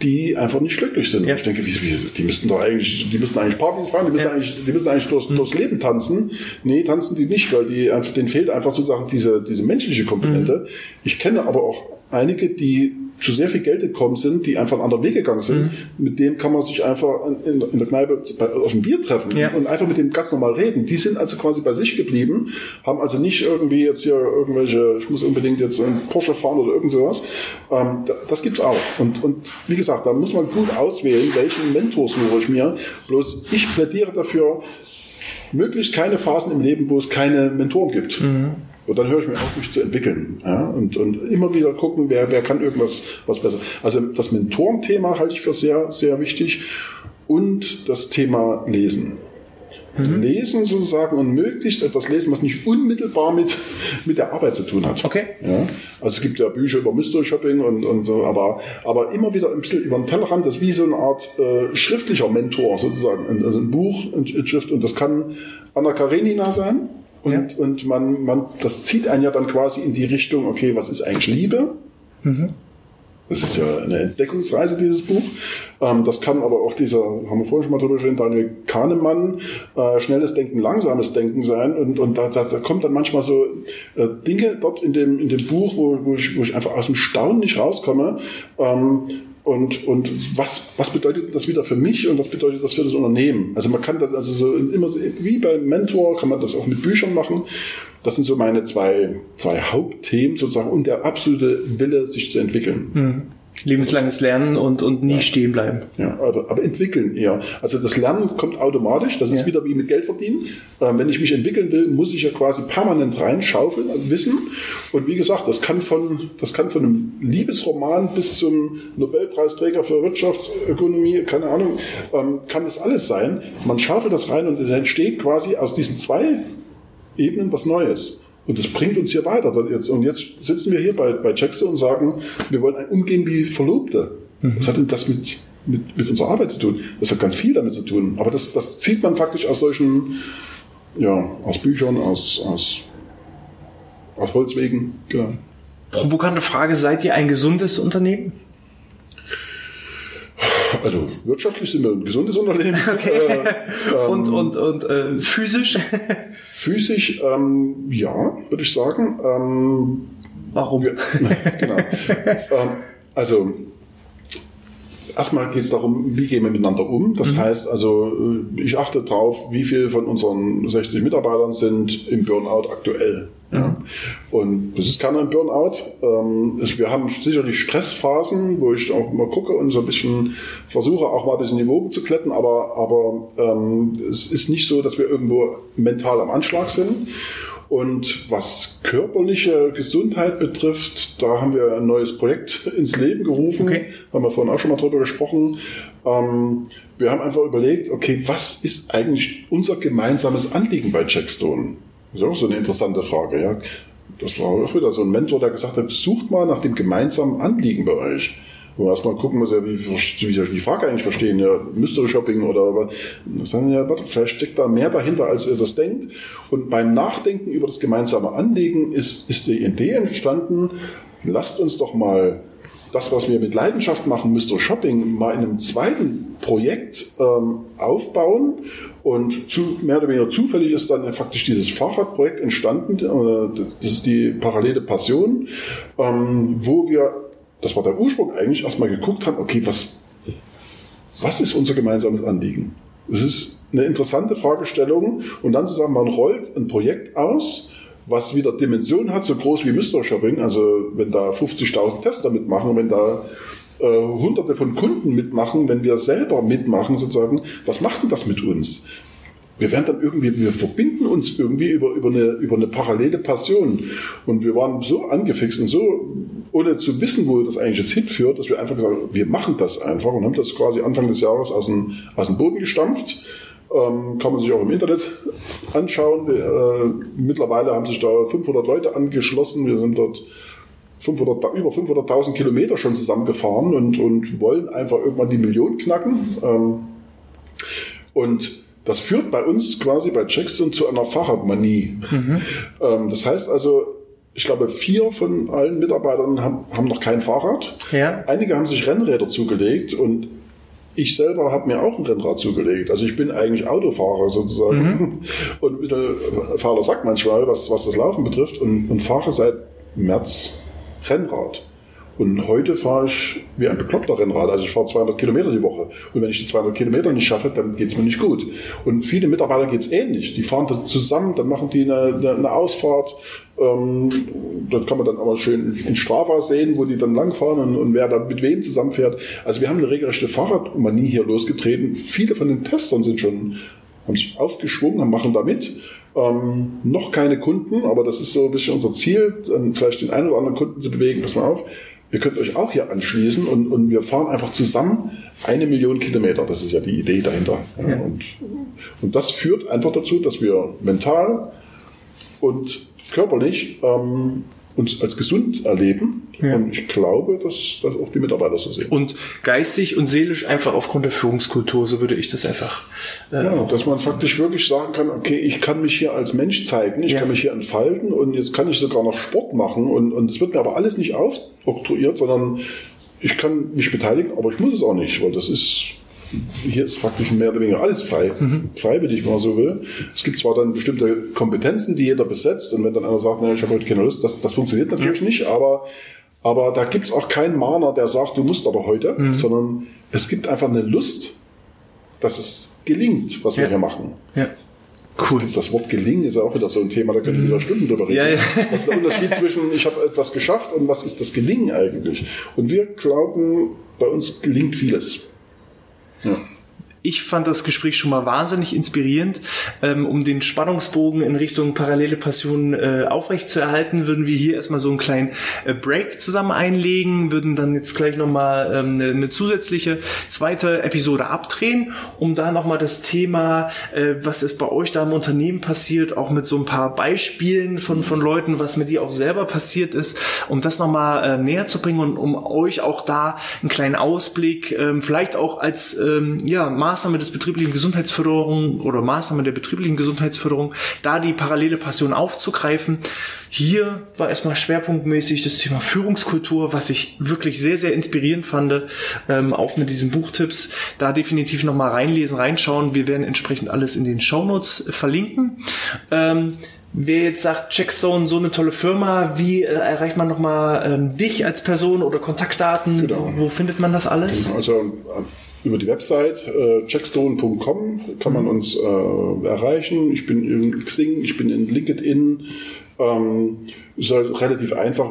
die einfach nicht glücklich sind. Ja. Und ich denke, wie, wie, die müssten doch eigentlich, die müssten eigentlich Partys feiern, die müssen ja. eigentlich, die müssen eigentlich durchs, mhm. durchs Leben tanzen. Nee, tanzen die nicht, weil die einfach, denen fehlt einfach sozusagen diese, diese menschliche Komponente. Mhm. Ich kenne aber auch einige, die zu sehr viel Geld gekommen sind, die einfach einen anderen Weg gegangen sind. Mhm. Mit dem kann man sich einfach in, in der Kneipe auf ein Bier treffen ja. und einfach mit dem ganz normal reden. Die sind also quasi bei sich geblieben, haben also nicht irgendwie jetzt hier irgendwelche, ich muss unbedingt jetzt einen Porsche fahren oder irgend sowas. Ähm, das gibt's auch. Und, und wie gesagt, da muss man gut auswählen, welchen Mentor suche ich mir. Bloß ich plädiere dafür, möglichst keine Phasen im Leben, wo es keine Mentoren gibt. Mhm. Und dann höre ich mir auf, mich zu entwickeln. Ja? Und, und immer wieder gucken, wer, wer kann irgendwas was besser. Also das Mentorenthema halte ich für sehr, sehr wichtig. Und das Thema Lesen. Mhm. Lesen sozusagen und möglichst etwas lesen, was nicht unmittelbar mit, mit der Arbeit zu tun hat. Okay. Ja? Also es gibt ja Bücher über Mystery Shopping und, und so, aber, aber immer wieder ein bisschen über den Tellerrand, das ist wie so eine Art äh, schriftlicher Mentor sozusagen. Also ein Buch, ein Schrift und das kann Anna Karenina sein. Und, ja. und man, man, das zieht einen ja dann quasi in die Richtung, okay, was ist eigentlich Liebe? Mhm. Das ist ja eine Entdeckungsreise, dieses Buch. Ähm, das kann aber auch dieser, haben wir vorhin schon mal drüber gesprochen, Daniel Kahnemann, äh, schnelles Denken, langsames Denken sein. Und, und da, da, da kommt dann manchmal so äh, Dinge dort in dem, in dem Buch, wo, wo, ich, wo ich einfach aus dem Staunen nicht rauskomme. Ähm, und, und was, was bedeutet das wieder für mich und was bedeutet das für das Unternehmen? Also man kann das also so immer so, wie beim Mentor kann man das auch mit Büchern machen. Das sind so meine zwei, zwei Hauptthemen sozusagen und der absolute Wille, sich zu entwickeln. Mhm. Lebenslanges Lernen und, und nie ja. stehen bleiben. Ja, aber, aber entwickeln eher. Also das Lernen kommt automatisch, das ist ja. wieder wie mit Geld verdienen. Ähm, wenn ich mich entwickeln will, muss ich ja quasi permanent reinschaufeln, also Wissen. Und wie gesagt, das kann von, das kann von einem Liebesroman bis zum Nobelpreisträger für Wirtschaftsökonomie, keine Ahnung, ähm, kann das alles sein. Man schaufelt das rein und es entsteht quasi aus diesen zwei Ebenen was Neues. Und das bringt uns hier weiter. Und jetzt sitzen wir hier bei, bei Jackson und sagen, wir wollen ein umgehen wie Verlobte. Mhm. Was hat denn das mit, mit, mit unserer Arbeit zu tun? Das hat ganz viel damit zu tun. Aber das, das zieht man faktisch aus solchen, ja, aus Büchern, aus, aus, aus Holzwegen. Genau. Provokante Frage, seid ihr ein gesundes Unternehmen? Also wirtschaftlich sind wir ein gesundes Unternehmen. Okay. Äh, ähm, und und, und äh, physisch? Physisch, ähm, ja, würde ich sagen. Ähm, Warum? Wir, genau. ähm, also erstmal geht es darum, wie gehen wir miteinander um. Das mhm. heißt also, äh, ich achte darauf, wie viel von unseren 60 Mitarbeitern sind im Burnout aktuell. Ja. Und das ist keiner im Burnout. Ähm, wir haben sicherlich Stressphasen, wo ich auch mal gucke und so ein bisschen versuche, auch mal ein bisschen Niveau zu kletten, aber, aber ähm, es ist nicht so, dass wir irgendwo mental am Anschlag sind. Und was körperliche Gesundheit betrifft, da haben wir ein neues Projekt ins Leben gerufen. Okay. Haben wir vorhin auch schon mal drüber gesprochen. Ähm, wir haben einfach überlegt, okay, was ist eigentlich unser gemeinsames Anliegen bei Checkstone? Das ist auch so eine interessante Frage, ja. Das war auch wieder so ein Mentor, der gesagt hat, sucht mal nach dem gemeinsamen Anliegen bei euch. wo erstmal gucken muss, ja, wie, wie ich die Frage eigentlich verstehen, ja, Mystery Shopping oder sagen ja, vielleicht steckt da mehr dahinter, als ihr das denkt. Und beim Nachdenken über das gemeinsame Anlegen ist, ist die Idee entstanden, lasst uns doch mal das, was wir mit Leidenschaft machen, Mr. Shopping, mal in einem zweiten Projekt ähm, aufbauen. Und zu, mehr oder weniger zufällig ist dann faktisch dieses Fahrradprojekt entstanden. Äh, das ist die parallele Passion, ähm, wo wir, das war der Ursprung eigentlich, erstmal geguckt haben, okay, was, was ist unser gemeinsames Anliegen? Das ist eine interessante Fragestellung. Und dann zu sagen, man rollt ein Projekt aus, was wieder Dimensionen hat, so groß wie Mr. Shopping. Also wenn da 50.000 Tester mitmachen, wenn da äh, hunderte von Kunden mitmachen, wenn wir selber mitmachen sozusagen, was macht denn das mit uns? Wir werden dann irgendwie, wir verbinden uns irgendwie über, über, eine, über eine parallele Passion. Und wir waren so angefixt und so, ohne zu wissen, wo das eigentlich jetzt hinführt, dass wir einfach gesagt haben, wir machen das einfach und haben das quasi Anfang des Jahres aus dem, aus dem Boden gestampft ähm, kann man sich auch im Internet anschauen. Äh, mittlerweile haben sich da 500 Leute angeschlossen. Wir sind dort 500, über 500.000 Kilometer schon zusammengefahren und, und wollen einfach irgendwann die Million knacken. Ähm, und das führt bei uns quasi bei Jackson zu einer Fahrradmanie. Mhm. Ähm, das heißt also, ich glaube, vier von allen Mitarbeitern haben, haben noch kein Fahrrad. Ja. Einige haben sich Rennräder zugelegt und ich selber habe mir auch ein Rennrad zugelegt. Also ich bin eigentlich Autofahrer sozusagen mhm. und ein bisschen fahler Sack manchmal, was, was das Laufen betrifft und, und fahre seit März Rennrad. Und heute fahre ich wie ein bekloppter Rennrad. Also ich fahre 200 Kilometer die Woche. Und wenn ich die 200 Kilometer nicht schaffe, dann geht es mir nicht gut. Und viele Mitarbeiter geht es ähnlich. Die fahren da zusammen, dann machen die eine, eine Ausfahrt. Ähm, das kann man dann aber schön in Strava sehen, wo die dann langfahren und, und wer da mit wem zusammenfährt. Also wir haben eine regelrechte Fahrradmanie hier losgetreten. Viele von den Testern sind schon haben sich aufgeschwungen, machen da mit. Ähm, noch keine Kunden, aber das ist so ein bisschen unser Ziel, vielleicht den einen oder anderen Kunden zu bewegen. Pass mal auf, ihr könnt euch auch hier anschließen und, und wir fahren einfach zusammen eine Million Kilometer. Das ist ja die Idee dahinter. Ja. Und, und das führt einfach dazu, dass wir mental und körperlich ähm, uns als gesund erleben. Ja. Und ich glaube, dass das auch die Mitarbeiter so sehen. Und geistig und seelisch einfach aufgrund der Führungskultur, so würde ich das einfach. Äh, ja, dass man faktisch wirklich sagen kann, okay, ich kann mich hier als Mensch zeigen, ich ja. kann mich hier entfalten und jetzt kann ich sogar noch Sport machen und, und es wird mir aber alles nicht aufoktroyiert, sondern ich kann mich beteiligen, aber ich muss es auch nicht, weil das ist hier ist faktisch mehr oder weniger alles frei, mhm. freiwillig, wenn man so will. Es gibt zwar dann bestimmte Kompetenzen, die jeder besetzt, und wenn dann einer sagt, naja, ich habe heute keine Lust, das, das funktioniert natürlich ja. nicht, aber, aber da gibt es auch keinen Mahner, der sagt, du musst aber heute, mhm. sondern es gibt einfach eine Lust, dass es gelingt, was ja. wir hier machen. Ja. Cool. Das, das, Wort gelingen ist ja auch wieder so ein Thema, da können wir wieder Stunden drüber reden. Ja, ja. Was ist der Unterschied zwischen ich habe etwas geschafft und was ist das Gelingen eigentlich? Und wir glauben, bei uns gelingt vieles. Ja ich fand das Gespräch schon mal wahnsinnig inspirierend. Ähm, um den Spannungsbogen in Richtung parallele Passion äh, aufrechtzuerhalten, würden wir hier erstmal so einen kleinen äh, Break zusammen einlegen, würden dann jetzt gleich nochmal ähm, eine, eine zusätzliche zweite Episode abdrehen, um da nochmal das Thema, äh, was ist bei euch da im Unternehmen passiert, auch mit so ein paar Beispielen von, von Leuten, was mit dir auch selber passiert ist, um das nochmal äh, näher zu bringen und um euch auch da einen kleinen Ausblick, ähm, vielleicht auch als ähm, ja, Maß Maßnahme des betrieblichen Gesundheitsförderung oder Maßnahme der betrieblichen Gesundheitsförderung, da die parallele Passion aufzugreifen. Hier war erstmal schwerpunktmäßig das Thema Führungskultur, was ich wirklich sehr, sehr inspirierend fand, ähm, auch mit diesen Buchtipps. Da definitiv nochmal reinlesen, reinschauen. Wir werden entsprechend alles in den Shownotes verlinken. Ähm, Wer jetzt sagt, Checkstone, so eine tolle Firma, wie äh, erreicht man nochmal ähm, dich als Person oder Kontaktdaten? Genau. Wo findet man das alles? Genau, also über die Website äh, checkstone.com kann man mhm. uns äh, erreichen. Ich bin in Xing, ich bin in LinkedIn. Ähm, ist halt relativ einfach,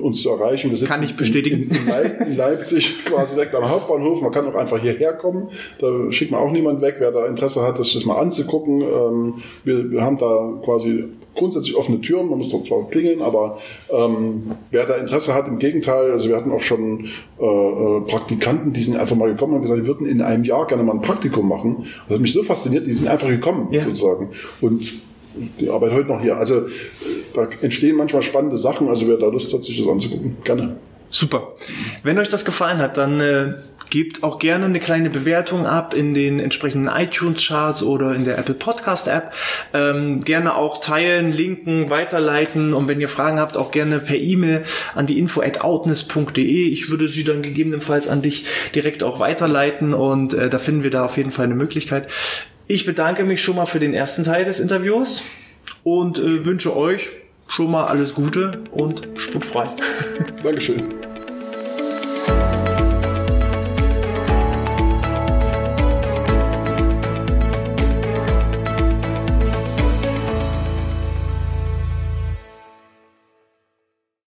uns zu erreichen. Wir kann ich bestätigen. In, in, Leip in, Leipzig, quasi direkt am Hauptbahnhof. Man kann auch einfach hierher kommen. Da schickt man auch niemand weg, wer da Interesse hat, das das mal anzugucken. Ähm, wir, wir haben da quasi grundsätzlich offene Türen, man muss dort zwar klingeln, aber ähm, wer da Interesse hat, im Gegenteil, also wir hatten auch schon äh, äh, Praktikanten, die sind einfach mal gekommen und gesagt, die würden in einem Jahr gerne mal ein Praktikum machen. Das hat mich so fasziniert, die sind einfach gekommen, ja. sozusagen. Und die arbeiten heute noch hier. Also da entstehen manchmal spannende Sachen, also wer da Lust hat, sich das anzugucken, gerne. Super. Wenn euch das gefallen hat, dann äh, gebt auch gerne eine kleine Bewertung ab in den entsprechenden iTunes-Charts oder in der Apple Podcast-App. Ähm, gerne auch teilen, linken, weiterleiten und wenn ihr Fragen habt, auch gerne per E-Mail an die info at. Ich würde sie dann gegebenenfalls an dich direkt auch weiterleiten und äh, da finden wir da auf jeden Fall eine Möglichkeit. Ich bedanke mich schon mal für den ersten Teil des Interviews und äh, wünsche euch schon mal alles Gute und sputfrei. Dankeschön.